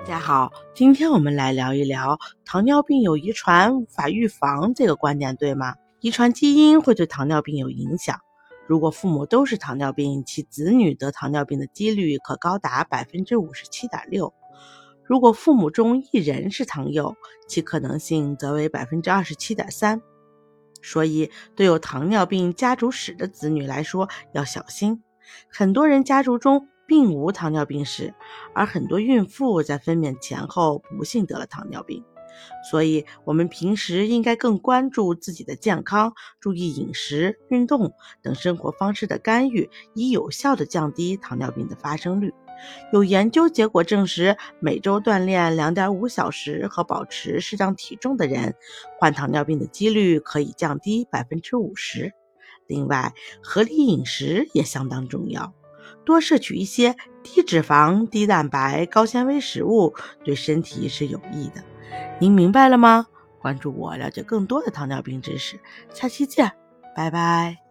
大家好，今天我们来聊一聊糖尿病有遗传无法预防这个观点对吗？遗传基因会对糖尿病有影响。如果父母都是糖尿病，其子女得糖尿病的几率可高达百分之五十七点六。如果父母中一人是糖友，其可能性则为百分之二十七点三。所以，对有糖尿病家族史的子女来说要小心。很多人家族中。并无糖尿病史，而很多孕妇在分娩前后不幸得了糖尿病，所以我们平时应该更关注自己的健康，注意饮食、运动等生活方式的干预，以有效的降低糖尿病的发生率。有研究结果证实，每周锻炼两点五小时和保持适当体重的人，患糖尿病的几率可以降低百分之五十。另外，合理饮食也相当重要。多摄取一些低脂肪、低蛋白、高纤维食物，对身体是有益的。您明白了吗？关注我，了解更多的糖尿病知识。下期见，拜拜。